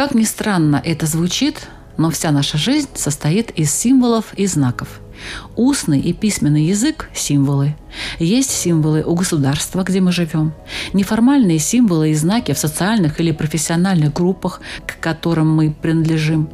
Как ни странно это звучит, но вся наша жизнь состоит из символов и знаков. Устный и письменный язык – символы. Есть символы у государства, где мы живем. Неформальные символы и знаки в социальных или профессиональных группах, к которым мы принадлежим.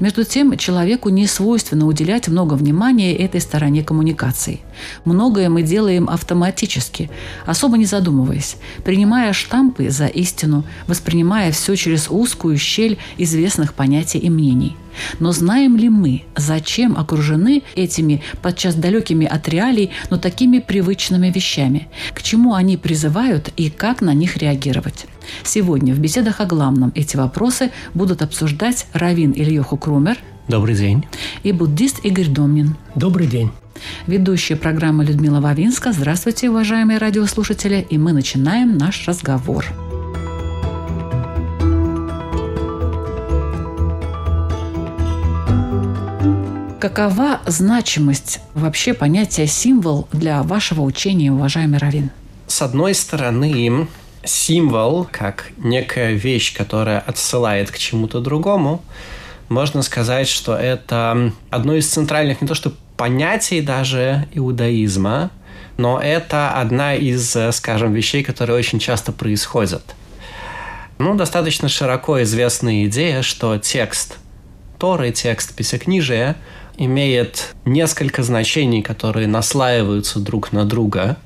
Между тем, человеку не свойственно уделять много внимания этой стороне коммуникации. Многое мы делаем автоматически, особо не задумываясь, принимая штампы за истину, воспринимая все через узкую щель известных понятий и мнений. Но знаем ли мы, зачем окружены этими подчас далекими от реалий, но такими привычными вещами? К чему они призывают и как на них реагировать? Сегодня в беседах о главном эти вопросы будут обсуждать Равин Ильёху Крумер Добрый день. и буддист Игорь Домнин. Добрый день. Ведущая программа Людмила Вавинска. Здравствуйте, уважаемые радиослушатели. И мы начинаем наш разговор. Какова значимость вообще понятия символ для вашего учения, уважаемый Равин? С одной стороны, символ, как некая вещь, которая отсылает к чему-то другому, можно сказать, что это одно из центральных не то что понятий даже иудаизма, но это одна из, э, скажем, вещей, которые очень часто происходят. Ну, достаточно широко известная идея, что текст Торы, текст Писекнижия имеет несколько значений, которые наслаиваются друг на друга.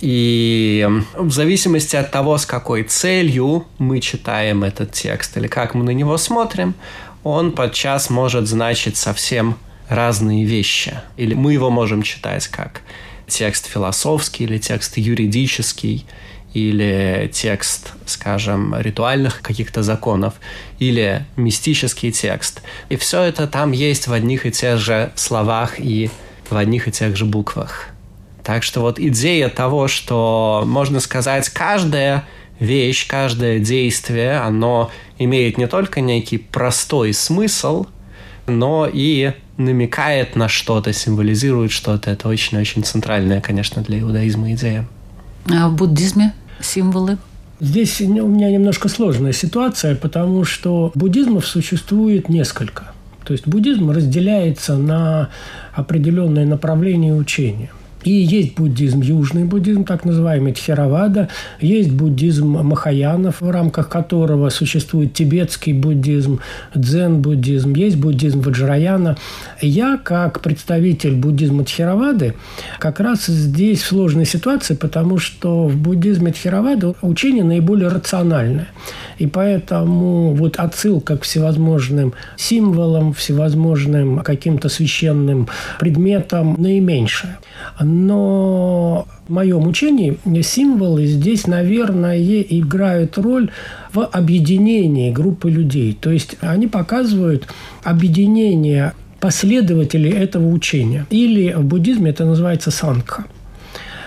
И в зависимости от того, с какой целью мы читаем этот текст или как мы на него смотрим, он подчас может значить совсем разные вещи. Или мы его можем читать как текст философский или текст юридический, или текст, скажем, ритуальных каких-то законов, или мистический текст. И все это там есть в одних и тех же словах и в одних и тех же буквах. Так что вот идея того, что можно сказать, каждая вещь, каждое действие, оно имеет не только некий простой смысл, но и намекает на что-то, символизирует что-то. Это очень-очень центральная, конечно, для иудаизма идея. А в буддизме символы? Здесь у меня немножко сложная ситуация, потому что буддизмов существует несколько. То есть буддизм разделяется на определенные направления учения. И есть буддизм, южный буддизм, так называемый Тхеравада, есть буддизм Махаянов, в рамках которого существует тибетский буддизм, дзен-буддизм, есть буддизм Ваджраяна. Я, как представитель буддизма Тхеравады, как раз здесь в сложной ситуации, потому что в буддизме Тхеравады учение наиболее рациональное. И поэтому вот отсылка к всевозможным символам, всевозможным каким-то священным предметам наименьшая. Но в моем учении символы здесь, наверное, играют роль в объединении группы людей. То есть они показывают объединение последователей этого учения. Или в буддизме это называется сангха.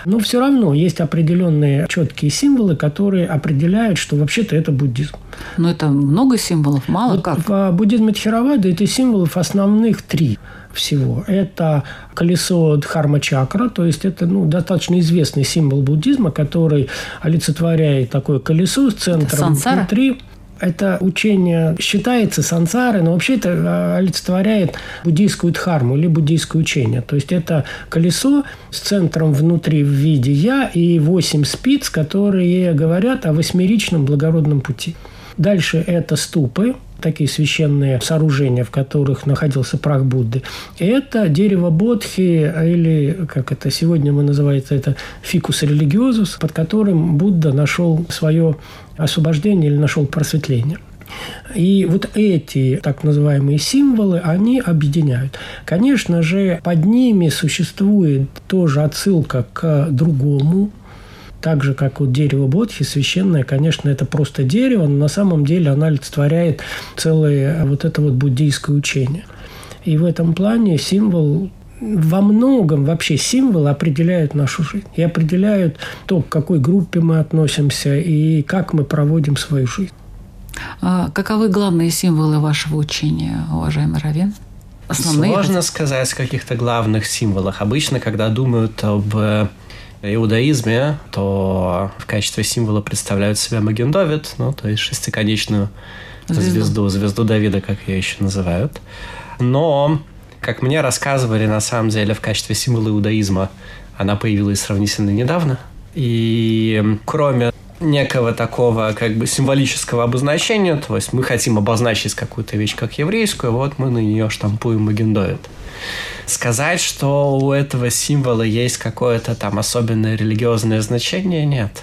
Но все равно есть определенные четкие символы, которые определяют, что вообще-то это буддизм. Но это много символов, мало Вот как. В буддизме Тхеравады это символов основных три всего. Это колесо Дхарма-чакра, то есть это ну, достаточно известный символ буддизма, который олицетворяет такое колесо с центром сансара? внутри. Это учение считается сансарой, но вообще это э, олицетворяет буддийскую дхарму или буддийское учение. То есть это колесо с центром внутри в виде «я» и восемь спиц, которые говорят о восьмеричном благородном пути. Дальше это ступы, такие священные сооружения, в которых находился прах Будды. И это дерево Бодхи, или, как это сегодня мы называется, это фикус религиозус, под которым Будда нашел свое освобождение или нашел просветление. И вот эти так называемые символы, они объединяют. Конечно же, под ними существует тоже отсылка к другому Так же, как вот дерево Бодхи, священное, конечно, это просто дерево, но на самом деле она олицетворяет целое вот это вот буддийское учение. И в этом плане символ во многом вообще символы определяют нашу жизнь и определяют то, к какой группе мы относимся и как мы проводим свою жизнь. А каковы главные символы вашего учения, уважаемый Равин? Основные Сложно сказать о каких-то главных символах. Обычно, когда думают об э, иудаизме, то в качестве символа представляют себя Магендовит, ну, то есть шестиконечную звезду. звезду, звезду Давида, как ее еще называют. Но как мне рассказывали, на самом деле, в качестве символа иудаизма она появилась сравнительно недавно. И кроме некого такого как бы символического обозначения, то есть мы хотим обозначить какую-то вещь как еврейскую, вот мы на нее штампуем Магендовит. Сказать, что у этого символа есть какое-то там особенное религиозное значение, нет.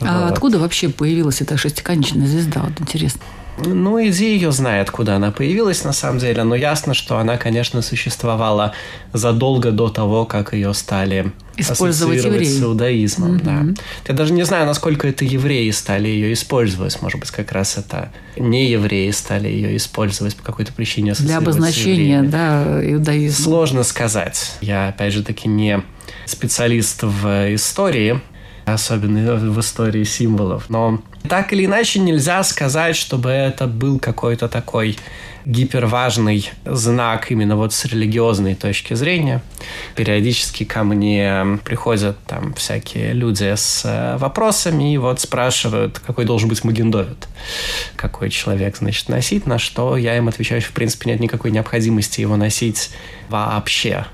А вот. откуда вообще появилась эта шестиконечная звезда? Вот интересно. Ну, иди ее знает, откуда она появилась на самом деле, но ясно, что она, конечно, существовала задолго до того, как ее стали использовать евреи. с иудаизмом. Mm-hmm. Да. Я даже не знаю, насколько это евреи стали ее использовать. Может быть, как раз это не евреи стали ее использовать по какой-то причине. Для обозначения, да, иудаизма. Сложно сказать. Я, опять же таки, не специалист в истории, особенно в истории символов. Но так или иначе нельзя сказать, чтобы это был какой-то такой гиперважный знак именно вот с религиозной точки зрения. Периодически ко мне приходят там всякие люди с э, вопросами и вот спрашивают, какой должен быть Магендовит, какой человек, значит, носить, на что я им отвечаю, что, в принципе, нет никакой необходимости его носить вообще.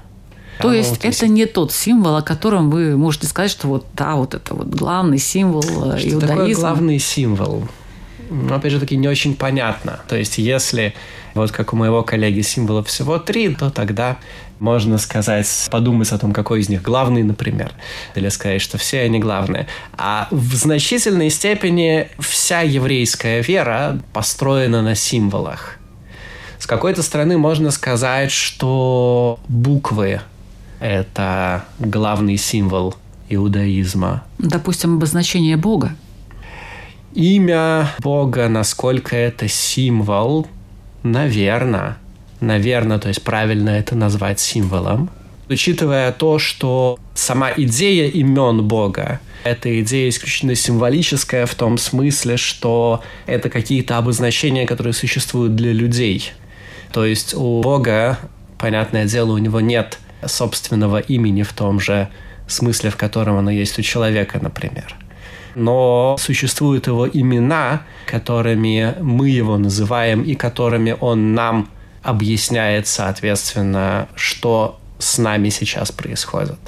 То а, есть вот это не тот символ, о котором вы можете сказать, что вот да, вот это вот главный символ э, что иудаизма. Такое главный символ? Ну, опять же таки, не очень понятно. То есть, если вот как у моего коллеги символов всего три, то тогда можно сказать, подумать о том, какой из них главный, например, или сказать, что все они главные. А в значительной степени вся еврейская вера построена на символах. С какой-то стороны можно сказать, что буквы это главный символ иудаизма. Допустим, обозначение Бога. Имя Бога, насколько это символ, наверное, наверное, то есть правильно это назвать символом. Учитывая то, что сама идея имен Бога эта идея исключительно символическая в том смысле, что это какие-то обозначения, которые существуют для людей. То есть у Бога, понятное дело, у него нет собственного имени в том же смысле, в котором оно есть у человека, например. Но существуют его имена, которыми мы его называем и которыми он нам объясняет, соответственно, что с нами сейчас происходит.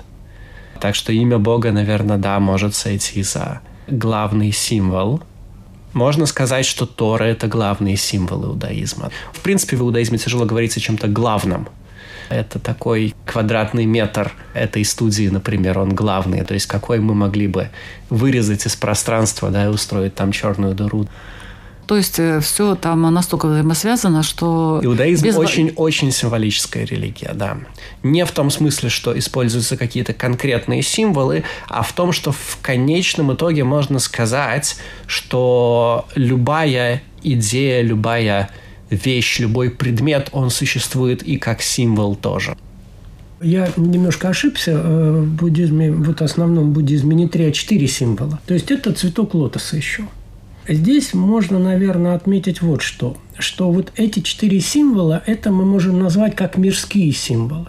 Так что имя Бога, наверное, да, может сойти за главный символ. Можно сказать, что Тора – это главный символ иудаизма. В принципе, в иудаизме тяжело говорить о чем-то главном – это такой квадратный метр этой студии, например, он главный. То есть какой мы могли бы вырезать из пространства, да, и устроить там черную дыру. То есть э, все там настолько взаимосвязано, что... Иудаизм без... очень-очень символическая религия, да. Не в том смысле, что используются какие-то конкретные символы, а в том, что в конечном итоге можно сказать, что любая идея, любая вещь, любой предмет, он существует и как символ тоже. Я немножко ошибся. Э, в буддизме, вот основном буддизме не три, а четыре символа. То есть это цветок лотоса еще. Здесь можно, наверное, отметить вот что. Что вот эти четыре символа, это мы можем назвать как мирские символы.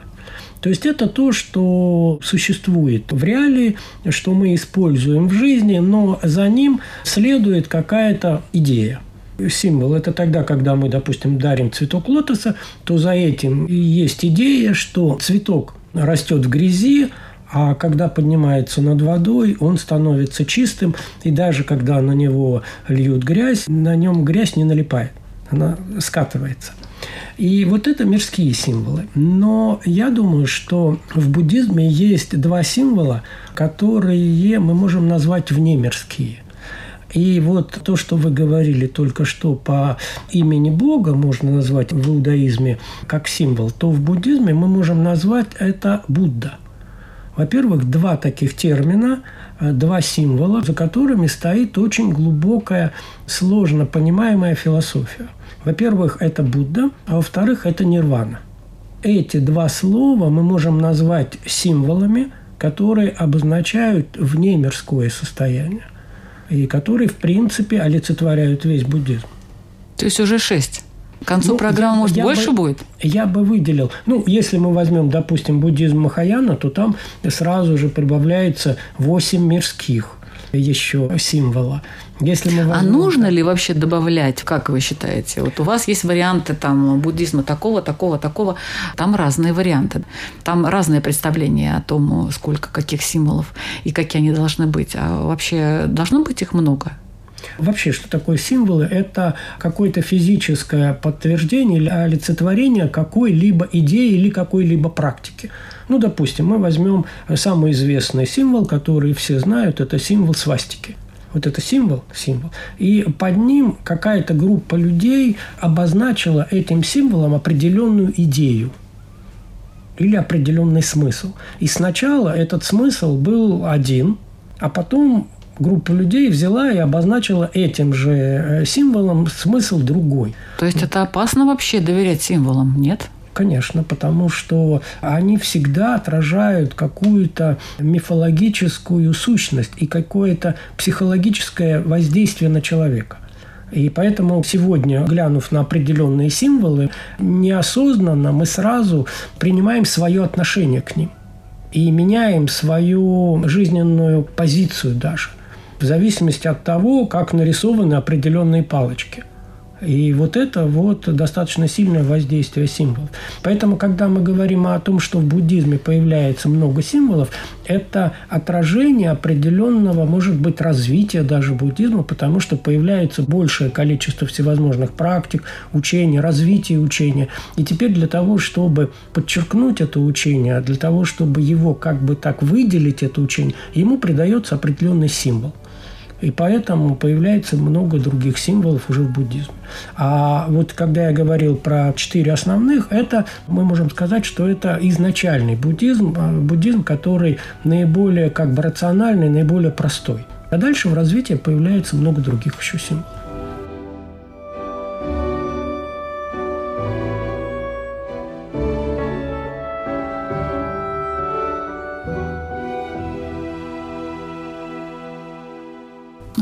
То есть это то, что существует в реалии, что мы используем в жизни, но за ним следует какая-то идея символ. Это тогда, когда мы, допустим, дарим цветок лотоса, то за этим есть идея, что цветок растет в грязи, а когда поднимается над водой, он становится чистым, и даже когда на него льют грязь, на нем грязь не налипает, она скатывается. И вот это мирские символы. Но я думаю, что в буддизме есть два символа, которые мы можем назвать внемирские. И вот то, что вы говорили только что по имени Бога, можно назвать в иудаизме как символ, то в буддизме мы можем назвать это Будда. Во-первых, два таких термина, э, два символа, за которыми стоит очень глубокая, сложно понимаемая философия. Во-первых, это Будда, а во-вторых, это нирвана. Эти два слова мы можем назвать символами, которые обозначают внемирское состояние и которые, в принципе, олицетворяют весь буддизм. То есть уже шесть. К концу Ну, программы, может, я больше бы- будет? Я бы выделил, ну, если мы возьмем, допустим, буддизм Махаяна, то там сразу же прибавляется 8 мирских еще символа. Если мы А возьмем- нужно ли вообще добавлять, как вы считаете? Вот у вас есть варианты там буддизма такого, такого, такого. Там разные варианты. Там разные представления о том, сколько каких символов и какие они должны быть. А вообще должно быть их много? Вообще, что такое символы? Это какое-то физическое подтверждение или олицетворение какой-либо идеи или какой-либо практики. Ну, допустим, мы возьмем самый известный символ, который все знают, это символ свастики. Вот это символ, символ. И под ним какая-то группа людей обозначила этим символом определенную идею или определенный смысл. И сначала этот смысл был один, а потом группа людей взяла и обозначила этим же э, символом смысл другой. То есть это опасно вообще доверять символам, нет? Конечно, потому что они всегда отражают какую-то мифологическую сущность и какое-то психологическое воздействие на человека. И поэтому сегодня, глянув на определенные символы, неосознанно мы сразу принимаем свое отношение к ним и меняем свою жизненную позицию даже в зависимости от того, как нарисованы определенные палочки – и вот это вот достаточно сильное воздействие символов. Поэтому, когда мы говорим о том, что в буддизме появляется много символов, это отражение определенного, может быть, развития даже буддизма, потому что появляется большее количество всевозможных практик, учений, развития учения. И теперь для того, чтобы подчеркнуть это учение, для того, чтобы его как бы так выделить, это учение, ему придается определенный символ. И поэтому появляется много других символов уже в буддизме. А вот когда я говорил про четыре основных, это мы можем сказать, что это изначальный буддизм, э, буддизм, который наиболее как бы рациональный, наиболее простой. А дальше в развитии появляется много других еще символов.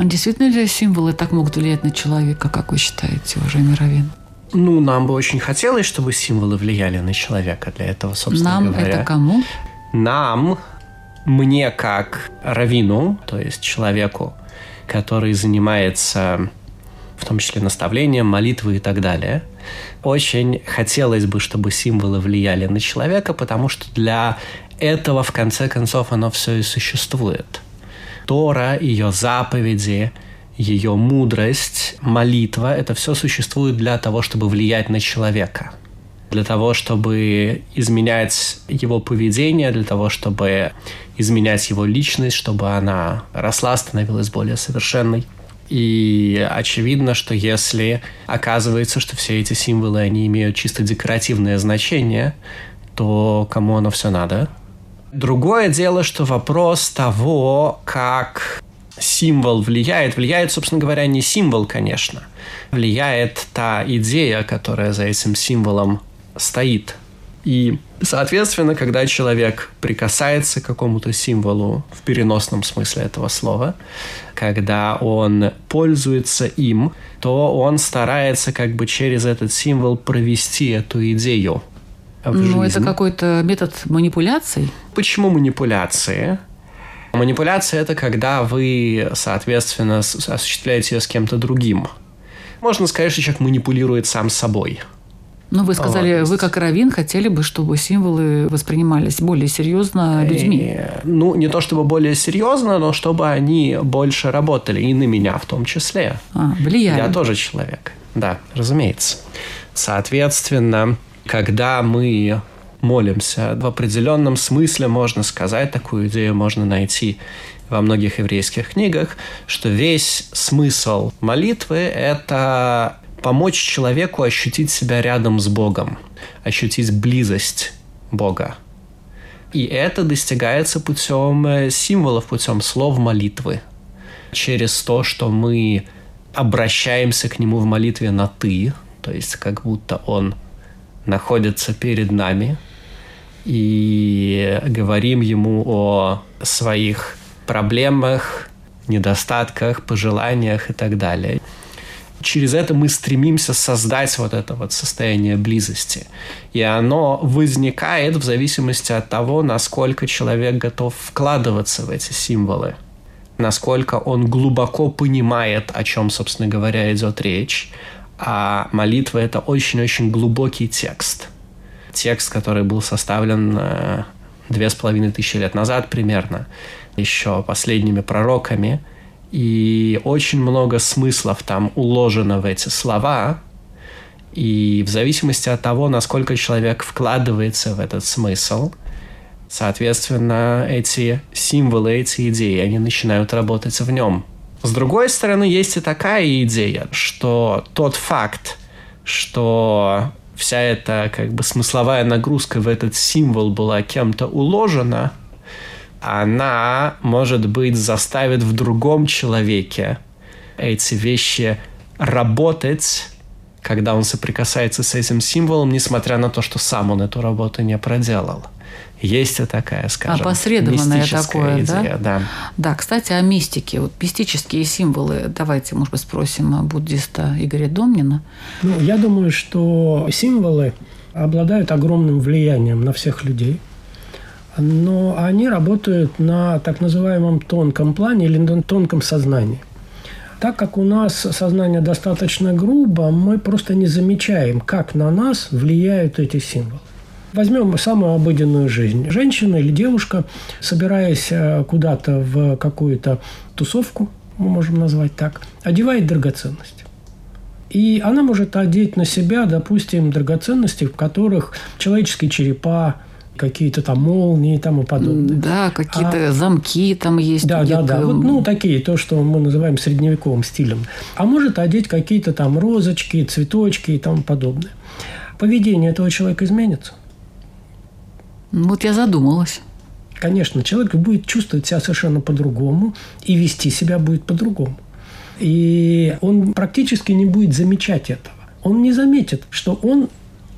А действительно ли символы так могут влиять на человека, как вы считаете, уважаемый Равин? Ну, нам бы очень хотелось, чтобы символы влияли на человека. Для этого, собственно Нам говоря. это кому? Нам, мне как равину, то есть человеку, который занимается в том числе наставлением, молитвой и так далее, очень хотелось бы, чтобы символы влияли на человека, потому что для этого, в конце концов, оно все и существует. Тора, ее заповеди, ее мудрость, молитва – это все существует для того, чтобы влиять на человека – для того, чтобы изменять его поведение, для того, чтобы изменять его личность, чтобы она росла, становилась более совершенной. И очевидно, что если оказывается, что все эти символы, они имеют чисто декоративное значение, то кому оно все надо? Другое дело, что вопрос того, как символ влияет, влияет, собственно говоря, не символ, конечно. Влияет та идея, которая за этим символом стоит. И, соответственно, когда человек прикасается к какому-то символу в переносном смысле этого слова, когда он пользуется им, то он старается как бы через этот символ провести эту идею в Ну, жизнь. это какой-то метод манипуляций. Почему манипуляции? Манипуляция – это когда вы, соответственно, осуществляете ее с кем-то другим. Можно сказать, что человек манипулирует сам собой. Ну, вы сказали, Вот. вы как раввин хотели бы, чтобы символы воспринимались более серьезно людьми. И, ну, не то чтобы более серьезно, но чтобы они больше работали, и на меня в том числе. А, влияли. Я тоже человек. Да, разумеется. Соответственно, когда мы молимся, в определенном смысле можно сказать, такую идею можно найти во многих еврейских книгах, что весь смысл молитвы – это помочь человеку ощутить себя рядом с Богом, ощутить близость Бога. И это достигается путем э, символов, путем слов молитвы. Через то, что мы обращаемся к нему в молитве на «ты», то есть как будто он находится перед нами, и говорим ему о своих проблемах, недостатках, пожеланиях и так далее. Через это мы стремимся создать вот это вот состояние близости. И оно возникает в зависимости от того, насколько человек готов вкладываться в эти символы насколько он глубоко понимает, о чем, собственно говоря, идет речь. А молитва – это очень-очень глубокий текст. Текст, который был составлен э, две с половиной тысячи лет назад примерно, еще последними пророками. И очень много смыслов там уложено в эти слова. И в зависимости от того, насколько человек вкладывается в этот смысл – Соответственно, эти символы, эти идеи, они начинают работать в нем. С другой стороны, есть и такая идея, что тот факт, что вся эта как бы смысловая нагрузка в этот символ была кем-то уложена, она, может быть, заставит в другом человеке эти вещи работать, когда он соприкасается с этим символом, несмотря на то, что сам он эту работу не проделал. Есть такая, скажем, Опосредованное такое, идея, да? да? Да, кстати, о мистике. Вот мистические символы. Давайте, может быть, спросим буддиста Игоря Домнина. Ну, я думаю, что символы обладают огромным влиянием на всех людей. Но они работают на так называемом тонком плане или на тонком сознании. Так как у нас сознание достаточно грубо, мы просто не замечаем, как на нас влияют эти символы. Возьмем самую обыденную жизнь. Женщина или девушка, собираясь э, куда-то в какую-то тусовку, мы можем назвать так, одевает драгоценности. И она может одеть на себя, допустим, драгоценности, в которых человеческие черепа, какие-то там молнии и тому подобное. Да, какие-то а, замки там есть. Да, да, да. Вот, ну, такие, то, что мы называем средневековым стилем. А может одеть какие-то там розочки, цветочки и тому подобное. Поведение этого человека изменится. Вот я задумалась. Конечно, человек будет чувствовать себя совершенно по-другому и вести себя будет по-другому. И он практически не будет замечать этого. Он не заметит, что он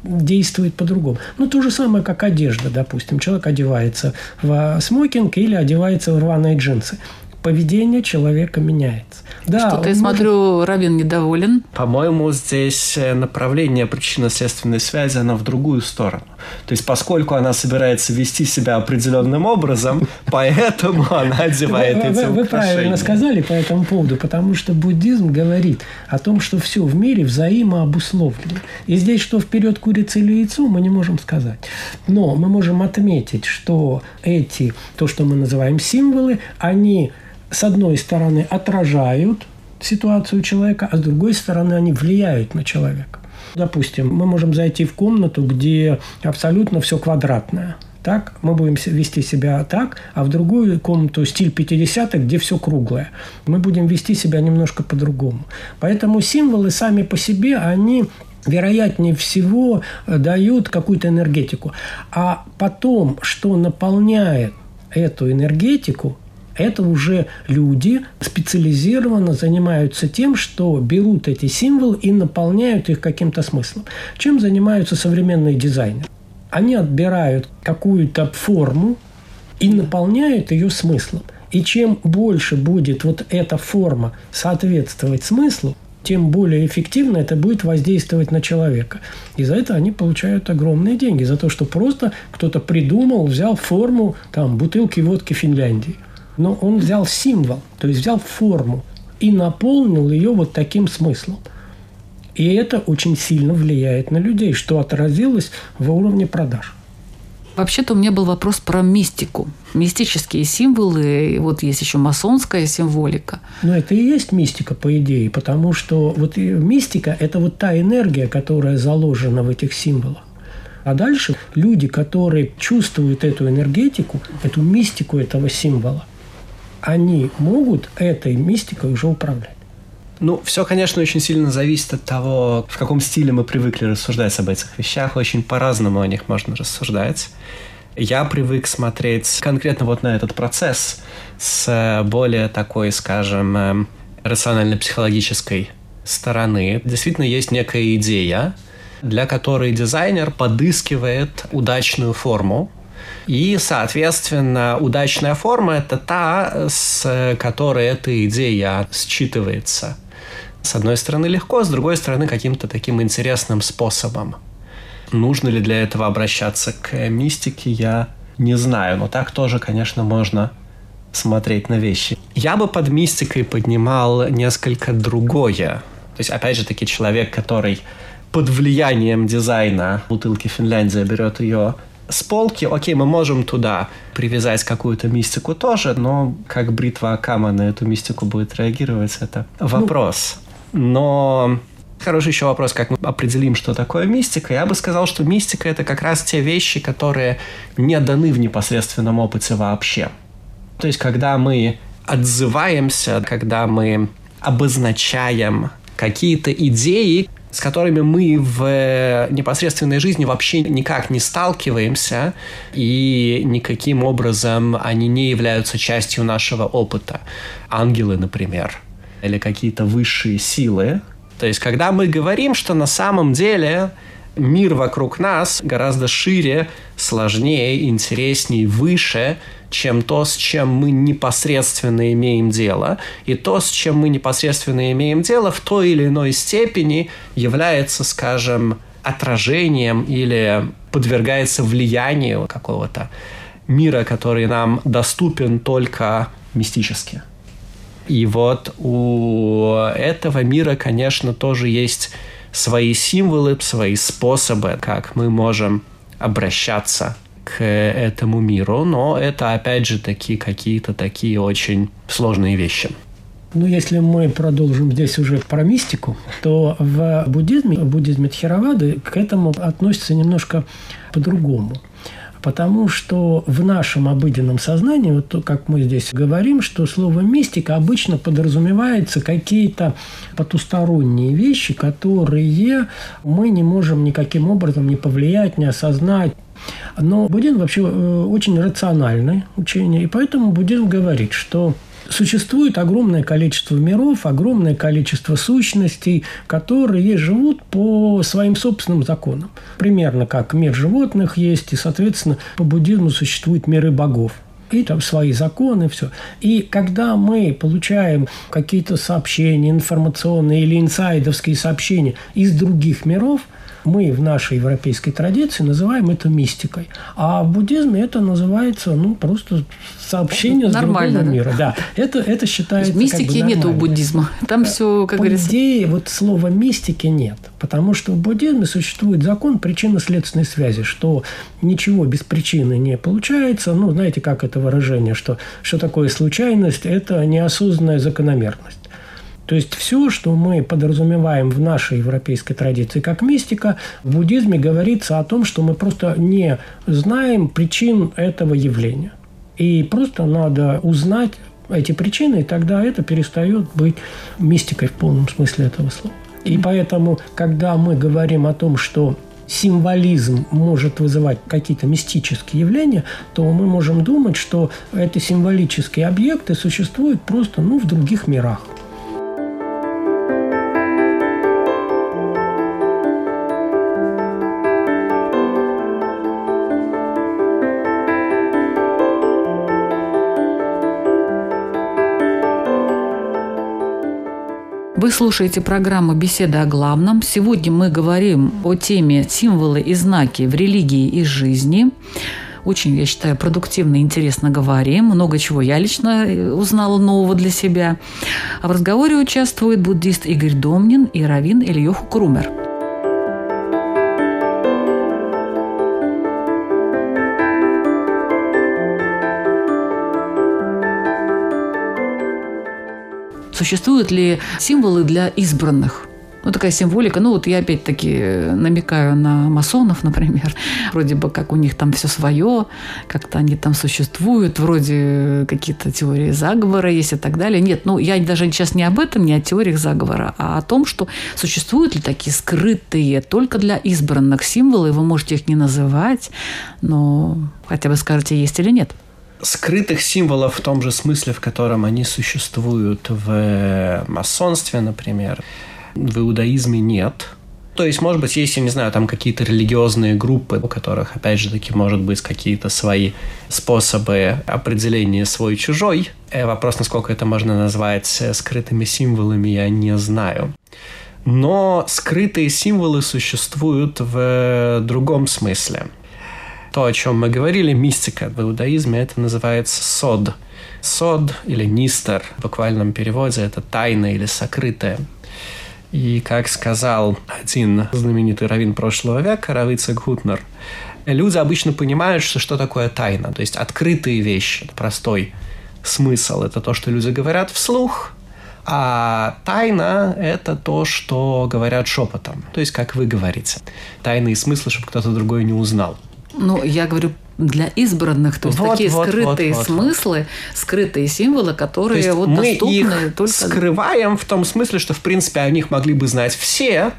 действует по-другому. Ну, то же самое, как одежда, допустим. Человек одевается в смокинг или одевается в рваные джинсы поведение человека меняется. Да, Что-то, я может... смотрю, Равин недоволен. По-моему, здесь э, направление причинно-следственной связи, она в другую сторону. То есть, поскольку она собирается вести себя определенным образом, поэтому она одевает эти Вы правильно сказали по этому поводу, потому что буддизм говорит о том, что все в мире взаимообусловлено. И здесь, что вперед курица или яйцо, мы не можем сказать. Но мы можем отметить, что эти, то, что мы называем символы, они с одной стороны, отражают ситуацию человека, а с другой стороны, они влияют на человека. Допустим, мы можем зайти в комнату, где абсолютно все квадратное. Так, мы будем вести себя так, а в другую комнату стиль 50-х, где все круглое. Мы будем вести себя немножко по-другому. Поэтому символы сами по себе, они вероятнее всего дают какую-то энергетику. А потом, что наполняет эту энергетику, это уже люди специализированно занимаются тем, что берут эти символы и наполняют их каким-то смыслом. Чем занимаются современные дизайнеры? Они отбирают какую-то форму и наполняют ее смыслом. И чем больше будет вот эта форма соответствовать смыслу, тем более эффективно это будет воздействовать на человека. И за это они получают огромные деньги. За то, что просто кто-то придумал, взял форму там, бутылки водки Финляндии но он взял символ, то есть взял форму и наполнил ее вот таким смыслом. И это очень сильно влияет на людей, что отразилось в уровне продаж. Вообще-то у меня был вопрос про мистику. Мистические символы, вот есть еще масонская символика. Но это и есть мистика, по идее, потому что вот мистика – это вот та энергия, которая заложена в этих символах. А дальше люди, которые чувствуют эту энергетику, эту мистику этого символа, они могут этой мистикой уже управлять. Ну, все, конечно, очень сильно зависит от того, в каком стиле мы привыкли рассуждать об этих вещах. Очень по-разному о них можно рассуждать. Я привык смотреть конкретно вот на этот процесс с более такой, скажем, эм, рационально-психологической стороны. Действительно есть некая идея, для которой дизайнер подыскивает удачную форму, и, соответственно, удачная форма – это та, с которой эта идея считывается. С одной стороны легко, с другой стороны каким-то таким интересным способом. Нужно ли для этого обращаться к мистике, я не знаю, но так тоже, конечно, можно смотреть на вещи. Я бы под мистикой поднимал несколько другое. То есть, опять же таки, человек, который под влиянием дизайна бутылки Финляндия берет ее с полки, окей, мы можем туда привязать какую-то мистику тоже, но как бритва Акама на эту мистику будет реагировать, это вопрос. Но Хороший еще вопрос, как мы определим, что такое мистика. Я бы сказал, что мистика – это как раз те вещи, которые не даны в непосредственном опыте вообще. То есть, когда мы отзываемся, когда мы обозначаем какие-то идеи, с которыми мы в непосредственной жизни вообще никак не сталкиваемся, и никаким образом они не являются частью нашего опыта. Ангелы, например, или какие-то высшие силы. То есть, когда мы говорим, что на самом деле мир вокруг нас гораздо шире, сложнее, интереснее, выше, чем то, с чем мы непосредственно имеем дело. И то, с чем мы непосредственно имеем дело, в той или иной степени является, скажем, отражением или подвергается влиянию какого-то мира, который нам доступен только мистически. И вот у этого мира, конечно, тоже есть свои символы, свои способы, как мы можем обращаться к этому миру, но это опять же таки какие-то такие очень сложные вещи. Ну, если мы продолжим здесь уже про мистику, то в буддизме, в буддизме Тхеравады к этому относится немножко по-другому. Потому что в нашем обыденном сознании, вот то, как мы здесь говорим, что слово «мистика» обычно подразумевается какие-то потусторонние вещи, которые мы не можем никаким образом не повлиять, не осознать. Но буддизм вообще э, очень рациональное учение, и поэтому буддизм говорит, что Существует огромное количество миров, огромное количество сущностей, которые живут по своим собственным законам. Примерно как мир животных есть, и, соответственно, по буддизму существуют миры богов и там свои законы, все. И когда мы получаем какие-то сообщения информационные или инсайдовские сообщения из других миров – мы в нашей европейской традиции называем это мистикой. А в буддизме это называется, ну, просто сообщение Нормально, с другого да? мира. Да, это, это считается Мистики как бы нет у буддизма. Там все, как По говорится... идее, вот слова мистики нет. Потому что в буддизме существует закон причинно-следственной связи, что ничего без причины не получается. Ну, знаете, как это выражение, что, что такое случайность – это неосознанная закономерность. То есть все, что мы подразумеваем в нашей европейской традиции как мистика, в буддизме говорится о том, что мы просто не знаем причин этого явления. И просто надо узнать эти причины, и тогда это перестает быть мистикой в полном смысле этого слова. И поэтому, когда мы говорим о том, что символизм может вызывать какие-то мистические явления, то мы можем думать, что эти символические объекты существуют просто ну, в других мирах. Вы слушаете программу «Беседа о главном». Сегодня мы говорим о теме «Символы и знаки в религии и жизни». Очень, я считаю, продуктивно и интересно говорим. Много чего я лично э, узнала нового для себя. А в разговоре участвует буддист Игорь Домнин и раввин Ильёху Крумер. Существуют ли символы для избранных? Ну, такая символика. Ну, вот я опять-таки намекаю на масонов, например. Вроде бы как у них там все свое, как-то они там существуют, вроде какие-то теории заговора есть и так далее. Нет, ну, я даже сейчас не об этом, не о теориях заговора, а о том, что существуют ли такие скрытые только для избранных символы, вы можете их не называть, но хотя бы скажете, есть или нет скрытых символов в том же смысле, в котором они существуют в масонстве, например, в иудаизме нет. То есть, может быть, есть, я не знаю, там какие-то религиозные группы, у которых, опять же таки, может быть, какие-то свои способы определения свой-чужой. Э, вопрос, насколько это можно назвать скрытыми символами, я не знаю. Но скрытые символы существуют в другом смысле. То, о чем мы говорили, мистика в иудаизме, это называется сод. Сод или нистер в буквальном переводе это тайна или сокрытое. И как сказал один знаменитый раввин прошлого века, Равица Гутнер, люди обычно понимают, что, что такое тайна, то есть открытые вещи, простой смысл. Это то, что люди говорят вслух, а тайна – это то, что говорят шепотом, то есть как вы говорите. Тайные смыслы, чтобы кто-то другой не узнал. Ну, я говорю для избранных, то есть вот, такие вот, скрытые вот, вот, смыслы, вот. скрытые символы, которые то есть вот мы доступны их только... скрываем в том смысле, что в принципе о них могли бы знать все,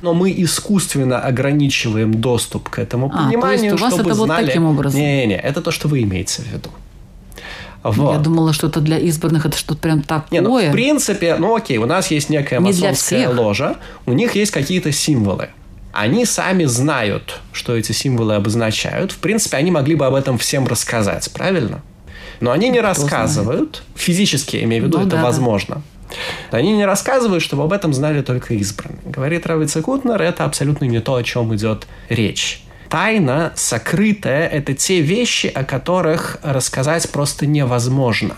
но мы искусственно ограничиваем доступ к этому а, пониманию, то есть у вас чтобы это знали... вот таким образом? Не-не, это то, что вы имеете в виду. Вот. Я думала, что это для избранных, это что-то прям такое. Не, ну, в принципе, ну окей, у нас есть некая Не масонская ложа, у них есть какие-то символы они сами знают, что эти символы обозначают. В принципе, они могли бы об этом всем рассказать, правильно? Но они не рассказывают. Физически, я имею в виду, ну, это да, возможно. Они не рассказывают, чтобы об этом знали только избранные. Говорит Равица Кутнер, это абсолютно не то, о чем идет речь. Тайна, сокрытая, это те вещи, о которых рассказать просто невозможно.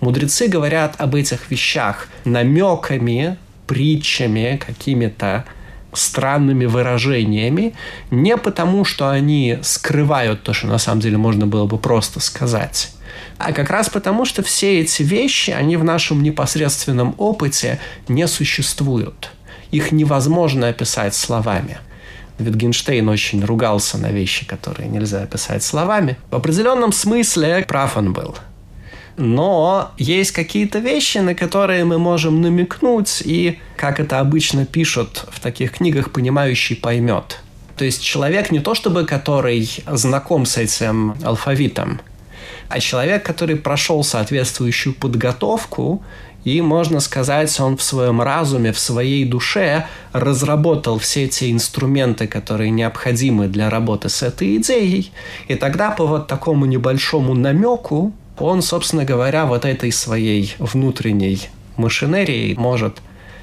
Мудрецы говорят об этих вещах намеками, притчами, какими-то странными выражениями, не потому, что они скрывают то, что на самом деле можно было бы просто сказать, а как раз потому, что все эти вещи, они в нашем непосредственном опыте не существуют. Их невозможно описать словами. Витгенштейн очень ругался на вещи, которые нельзя описать словами. В определенном смысле прав он был – но есть какие-то вещи, на которые мы можем намекнуть, и, как это обычно пишут в таких книгах, понимающий поймет. То есть человек не то чтобы который знаком с этим алфавитом, а человек, который прошел соответствующую подготовку, и, можно сказать, он в своем разуме, в своей душе разработал все те инструменты, которые необходимы для работы с этой идеей. И тогда по вот такому небольшому намеку он, собственно говоря, вот этой своей внутренней машинерией может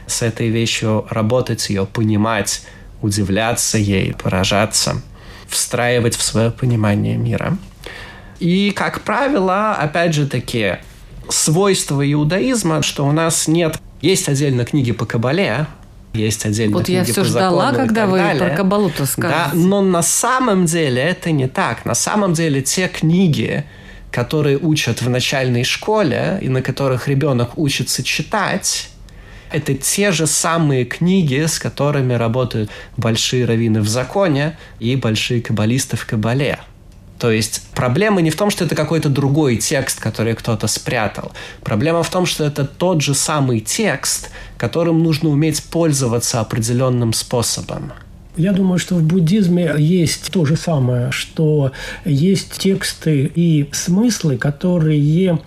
с этой вещью работать, ее понимать, удивляться ей, поражаться, встраивать в свое понимание мира. И, как правило, опять же таки, свойство иудаизма, что у нас нет... Есть отдельно книги по Кабале, есть отдельно Вот книги я все по ждала, когда вы далее. про Кабалу-то скажете. Да, но на самом деле это не так. На самом деле те книги, которые учат в начальной школе и на которых ребенок учится читать, это те же самые книги, с которыми работают большие раввины в законе и большие каббалисты в кабале. То есть проблема не в том, что это какой-то другой текст, который кто-то спрятал. Проблема в том, что это тот же самый текст, которым нужно уметь пользоваться определенным способом. Я думаю, что в буддизме есть то же самое, что есть тексты и смыслы, которые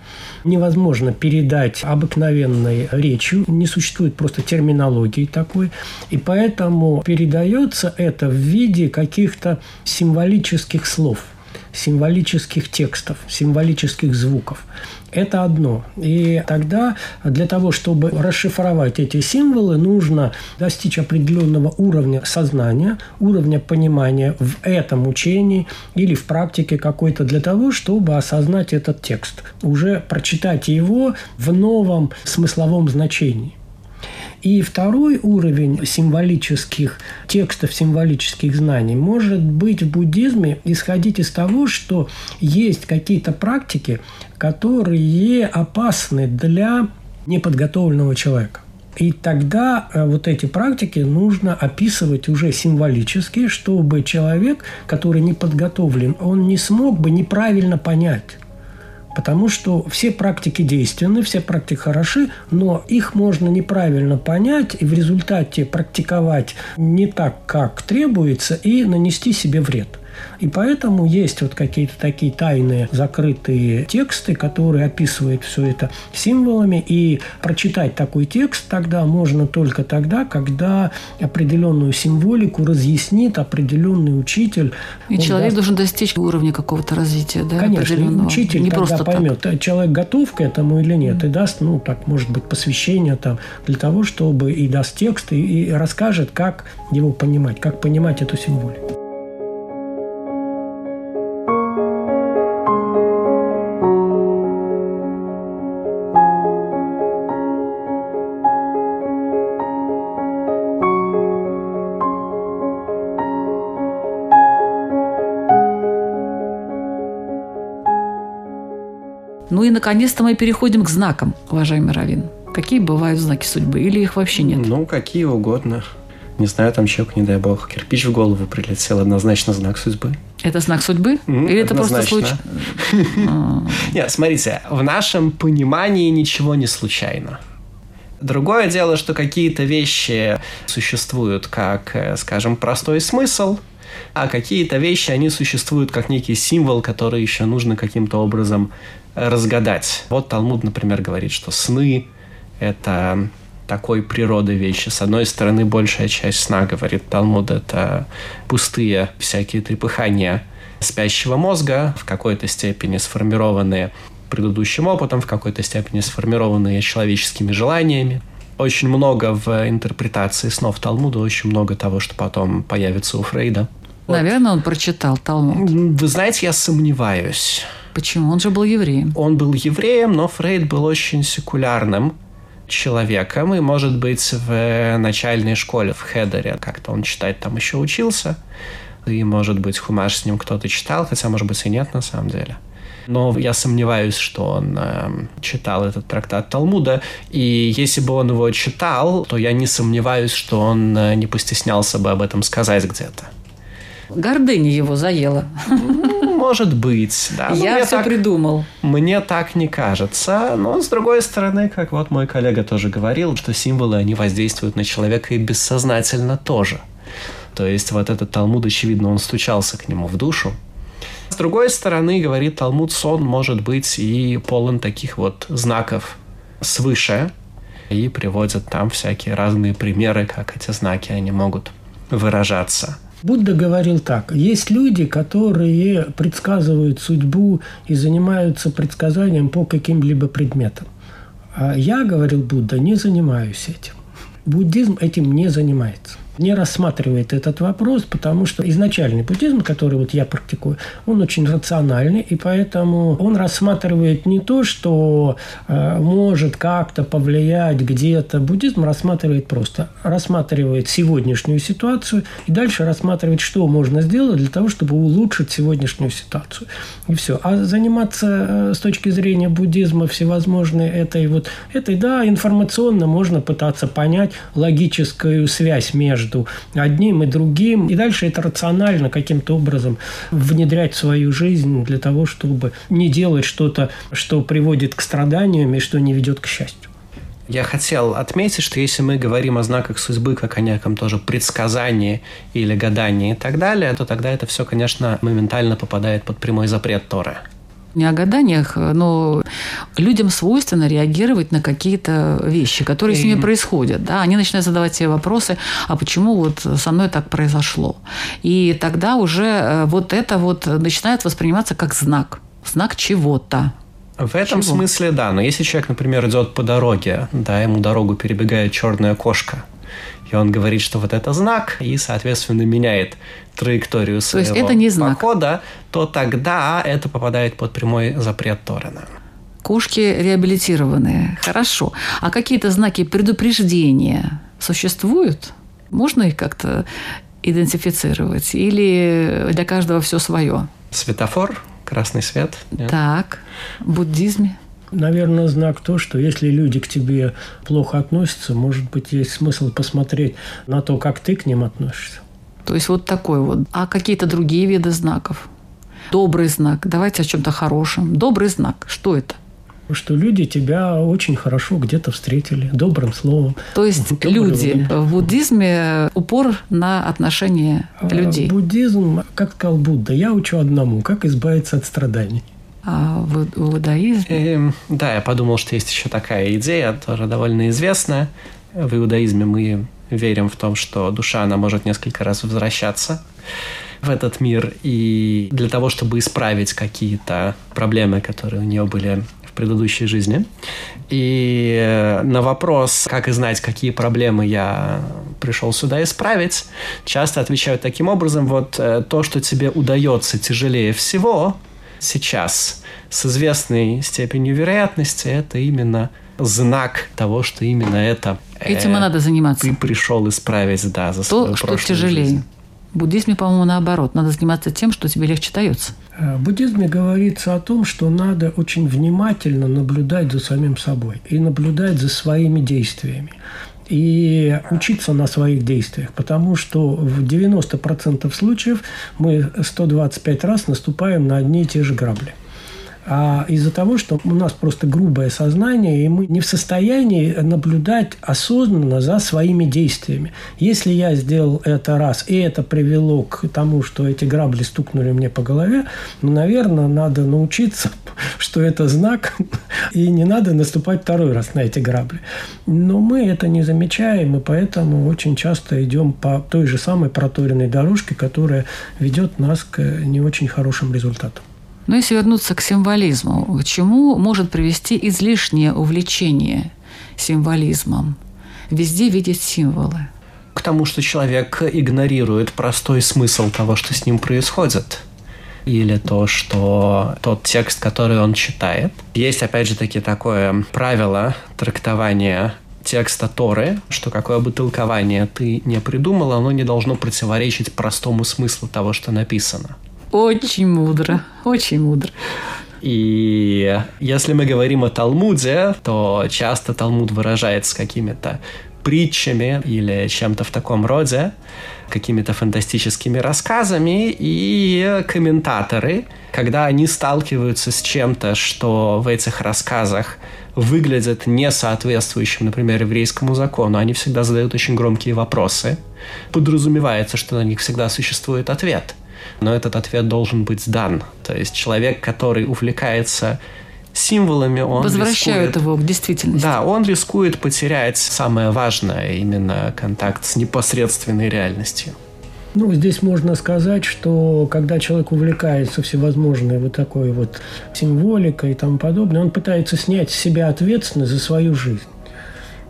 невозможно передать обыкновенной речью, не существует просто терминологии такой, и поэтому передается это в виде каких-то символических слов – символических текстов, символических звуков. Это одно. И тогда для того, чтобы расшифровать эти символы, нужно достичь определенного уровня сознания, уровня понимания в этом учении или в практике какой-то для того, чтобы осознать этот текст, уже прочитать его в новом смысловом значении. И второй уровень символических текстов, символических знаний может быть в буддизме исходить из того, что есть какие-то практики, которые опасны для неподготовленного человека. И тогда э, вот эти практики нужно описывать уже символически, чтобы человек, который не подготовлен, он не смог бы неправильно понять. Потому что все практики действенны, все практики хороши, но их можно неправильно понять и в результате практиковать не так, как требуется, и нанести себе вред. И поэтому есть вот какие-то такие тайные закрытые тексты, которые описывают все это символами. И прочитать такой текст тогда можно только тогда, когда определенную символику разъяснит определенный учитель. И человек даст... должен достичь уровня какого-то развития, да? Конечно, учитель не просто поймет, так. человек готов к этому или нет, mm-hmm. и даст, ну, так, может быть, посвящение там для того, чтобы и даст текст, и, и расскажет, как его понимать, как понимать эту символику. Наконец-то, мы переходим к знакам, уважаемый Равин. Какие бывают знаки судьбы? Или их вообще нет? Ну, какие угодно. Не знаю, там человек, не дай бог, кирпич в голову прилетел, однозначно знак судьбы. Это знак судьбы? Mm, Или это просто случай? Нет, смотрите, в нашем понимании ничего не случайно. Другое дело, что какие-то вещи существуют как, э, скажем, простой смысл, а какие-то вещи, они существуют как некий символ, который еще нужно каким-то образом разгадать. Вот Талмуд, например, говорит, что сны – это такой природы вещи. С одной стороны, большая часть сна, говорит Талмуд, это пустые всякие трепыхания спящего мозга, в какой-то степени сформированные предыдущим опытом, в какой-то степени сформированные человеческими желаниями. Очень много в интерпретации снов Талмуда, очень много того, что потом появится у Фрейда. Наверное, он прочитал Талмуд. Вы знаете, я сомневаюсь. Почему? Он же был евреем. Он был евреем, но Фрейд был очень секулярным человеком, и, может быть, в начальной школе в Хедере как-то он читать там еще учился, и, может быть, Хумаш с ним кто-то читал, хотя, может быть, и нет на самом деле. Но я сомневаюсь, что он э, читал этот трактат Талмуда. И если бы он его читал, то я не сомневаюсь, что он э, не постеснялся бы об этом сказать где-то. Гордыня его заела. Может быть, да. Я все так, придумал. Мне так не кажется. Но, с другой стороны, как вот мой коллега тоже говорил, что символы, они воздействуют на человека и бессознательно тоже. То есть вот этот Талмуд, очевидно, он стучался к нему в душу. С другой стороны, говорит Талмуд, сон может быть и полон таких вот знаков свыше, и приводят там всякие разные примеры, как эти знаки, они могут выражаться. Будда говорил так. Есть люди, которые предсказывают судьбу и занимаются предсказанием по каким-либо предметам. А я, говорил Будда, не занимаюсь этим. Буддизм этим не занимается не рассматривает этот вопрос, потому что изначальный буддизм, который вот я практикую, он очень рациональный, и поэтому он рассматривает не то, что э, может как-то повлиять где-то. Буддизм рассматривает просто, рассматривает сегодняшнюю ситуацию и дальше рассматривает, что можно сделать для того, чтобы улучшить сегодняшнюю ситуацию. И все. А заниматься э, с точки зрения буддизма всевозможной этой вот, этой, да, информационно можно пытаться понять логическую связь между между одним и другим. И дальше это рационально каким-то образом внедрять в свою жизнь для того, чтобы не делать что-то, что приводит к страданиям и что не ведет к счастью. Я хотел отметить, что если мы говорим о знаках судьбы, как о неком тоже предсказании или гадании и так далее, то тогда это все, конечно, моментально попадает под прямой запрет Торы не о гаданиях, но людям свойственно реагировать на какие-то вещи, которые с ними происходят. Да? Они начинают задавать себе вопросы, а почему вот со мной так произошло? И тогда уже э, вот это вот начинает восприниматься как знак. Знак чего-то. В этом Чего? смысле, да. Но если человек, например, идет по дороге, да, ему дорогу перебегает черная кошка, и он говорит, что вот это знак, и, соответственно, меняет траекторию своего то есть это не знак. похода, то тогда это попадает под прямой запрет Торена. Кошки реабилитированные. Хорошо. А какие-то знаки предупреждения существуют? Можно их как-то идентифицировать? Или для каждого все свое? Светофор, красный свет. Нет? Так, в буддизме. Наверное, знак то, что если люди к тебе плохо относятся, может быть, есть смысл посмотреть на то, как ты к ним относишься. То есть вот такой вот. А какие-то другие виды знаков? Добрый знак. Давайте о чем-то хорошем. Добрый знак. Что это? что люди тебя очень хорошо где-то встретили, добрым словом. То есть люди. В буддизме упор на отношения а, людей. Буддизм, как сказал Будда, я учу одному, как избавиться от страданий. А в, в? Э, да, я подумал, что есть еще такая идея, которая довольно известная. В иудаизме мы верим в том, что душа, она может несколько раз возвращаться в этот мир. И для того, чтобы исправить какие-то проблемы, которые у нее были в предыдущей жизни. И э, на вопрос, как и знать, какие проблемы я пришел сюда исправить, часто отвечают таким образом, вот э, то, что тебе удается тяжелее всего сейчас с известной степенью вероятности, это именно знак того, что именно это Этим и надо заниматься. Ты пришел исправить, да, за То, свою что тяжелее. жизнь. В буддизме, по-моему, наоборот. Надо заниматься тем, что тебе легче дается. Э, в буддизме говорится о том, что надо очень внимательно наблюдать за самим собой и наблюдать за своими действиями и учиться на своих действиях, потому что в 90% случаев мы 125 раз наступаем на одни и те же грабли а из-за того, что у нас просто грубое сознание, и мы не в состоянии наблюдать осознанно за своими действиями. Если я сделал это раз, и это привело к тому, что эти грабли стукнули мне по голове, ну, наверное, надо научиться, что это знак, и не надо наступать второй раз на эти грабли. Но мы это не замечаем, и поэтому очень часто идем по той же самой проторенной дорожке, которая ведет нас к не очень хорошим результатам. Но если вернуться к символизму, к чему может привести излишнее увлечение символизмом? Везде видеть символы. К тому, что человек игнорирует простой смысл того, что с ним происходит или то, что тот текст, который он читает. Есть, опять же таки, такое правило трактования текста Торы, что какое бы толкование ты не придумал, оно не должно противоречить простому смыслу того, что написано. Очень мудро, очень мудро. И если мы говорим о Талмуде, то часто Талмуд выражается какими-то притчами или чем-то в таком роде, какими-то фантастическими рассказами, и комментаторы, когда они сталкиваются с чем-то, что в этих рассказах выглядит не соответствующим, например, еврейскому закону, они всегда задают очень громкие вопросы. Подразумевается, что на них всегда существует ответ – но этот ответ должен быть дан. То есть человек, который увлекается символами, он Возвращают рискует, его к действительности. Да, он рискует потерять самое важное, именно контакт с непосредственной реальностью. Ну, здесь можно сказать, что когда человек увлекается всевозможной вот такой вот символикой и тому подобное, он пытается снять с себя ответственность за свою жизнь.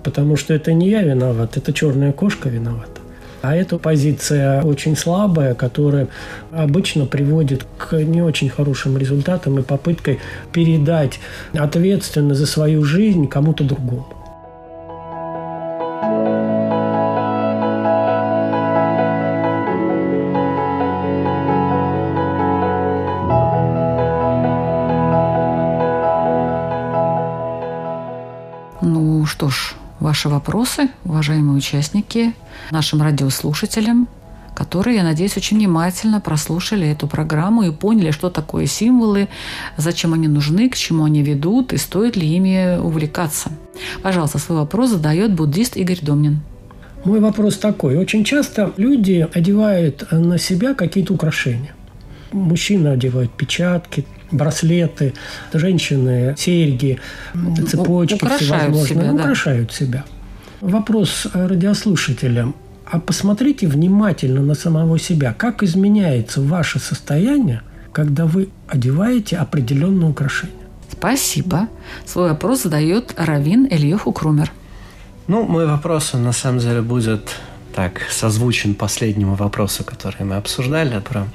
Потому что это не я виноват, это черная кошка виновата. А эта позиция очень слабая, которая обычно приводит к не очень хорошим результатам и попыткой передать ответственность за свою жизнь кому-то другому. Ваши вопросы, уважаемые участники, нашим радиослушателям, которые, я надеюсь, очень внимательно прослушали эту программу и поняли, что такое символы, зачем они нужны, к чему они ведут и стоит ли ими увлекаться. Пожалуйста, свой вопрос задает буддист Игорь Домнин. Мой вопрос такой. Очень часто люди одевают на себя какие-то украшения. Мужчины одевают печатки, браслеты, женщины серьги, цепочки украшают всевозможные. себя, да. Украшают себя. Вопрос радиослушателям. А посмотрите внимательно на самого себя. Как изменяется ваше состояние, когда вы одеваете определенное украшение? Спасибо. Свой вопрос задает Равин Ильеху Крумер. Ну, мой вопрос, он на самом деле будет так созвучен последнему вопросу, который мы обсуждали про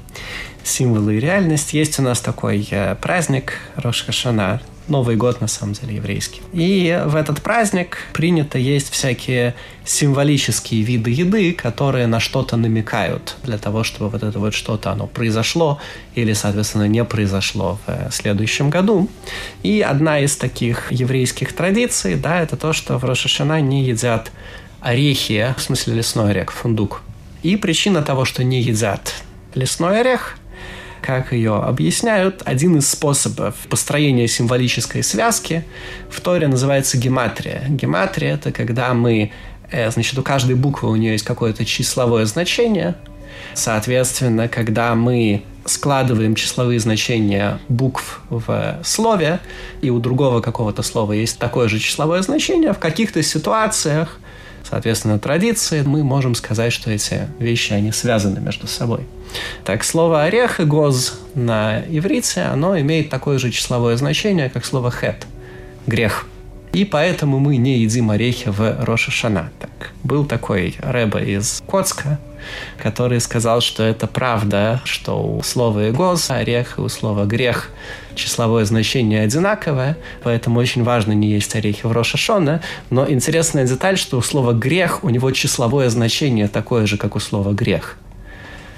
символы и реальность. Есть у нас такой э, праздник Рош Хашана, Новый год, на самом деле, еврейский. И в этот праздник принято есть всякие символические виды еды, которые на что-то намекают, для того, чтобы вот это вот что-то, оно произошло или, соответственно, не произошло в следующем году. И одна из таких еврейских традиций, да, это то, что в Рошашана не едят орехи, в смысле лесной орех, фундук. И причина того, что не едят лесной орех – как ее объясняют, один из способов построения символической связки в Торе называется гематрия. Гематрия – это когда мы, э, значит, у каждой буквы у нее есть какое-то числовое значение. Соответственно, когда мы складываем числовые значения букв в слове, и у другого какого-то слова есть такое же числовое значение, в каких-то ситуациях соответственно, традиции, мы можем сказать, что эти вещи, они связаны между собой. Так, слово «орех» и «гоз» на иврите, оно имеет такое же числовое значение, как слово «хет» – «грех». И поэтому мы не едим орехи в Роша Шана. Так, был такой рэба из Коцка, который сказал, что это правда, что у слова «эгоз» орех и у слова «грех» числовое значение одинаковое, поэтому очень важно не есть орехи в Роша Шона. Но интересная деталь, что у слова «грех» у него числовое значение такое же, как у слова «грех».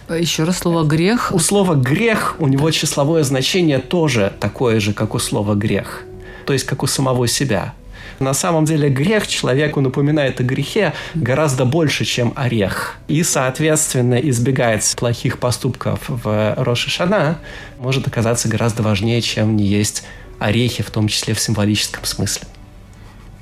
Еще раз слово «грех». У слова «грех» у него числовое значение тоже такое же, как у слова «грех». То есть, как у самого себя. На самом деле грех человеку напоминает о грехе гораздо больше, чем орех. И, соответственно, избегать плохих поступков в Рошишана может оказаться гораздо важнее, чем не есть орехи, в том числе в символическом смысле.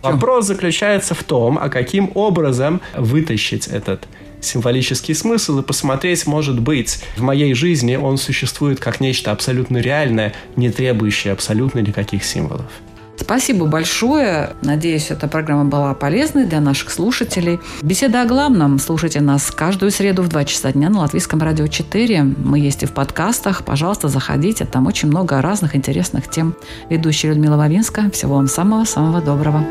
Вопрос заключается в том, а каким образом вытащить этот символический смысл и посмотреть, может быть, в моей жизни он существует как нечто абсолютно реальное, не требующее абсолютно никаких символов. Спасибо большое. Надеюсь, эта программа была полезной для наших слушателей. Беседа о главном. Слушайте нас каждую среду в 2 часа дня на Латвийском радио 4. Мы есть и в подкастах. Пожалуйста, заходите. Там очень много разных интересных тем. Ведущая Людмила Вавинска. Всего вам самого-самого доброго.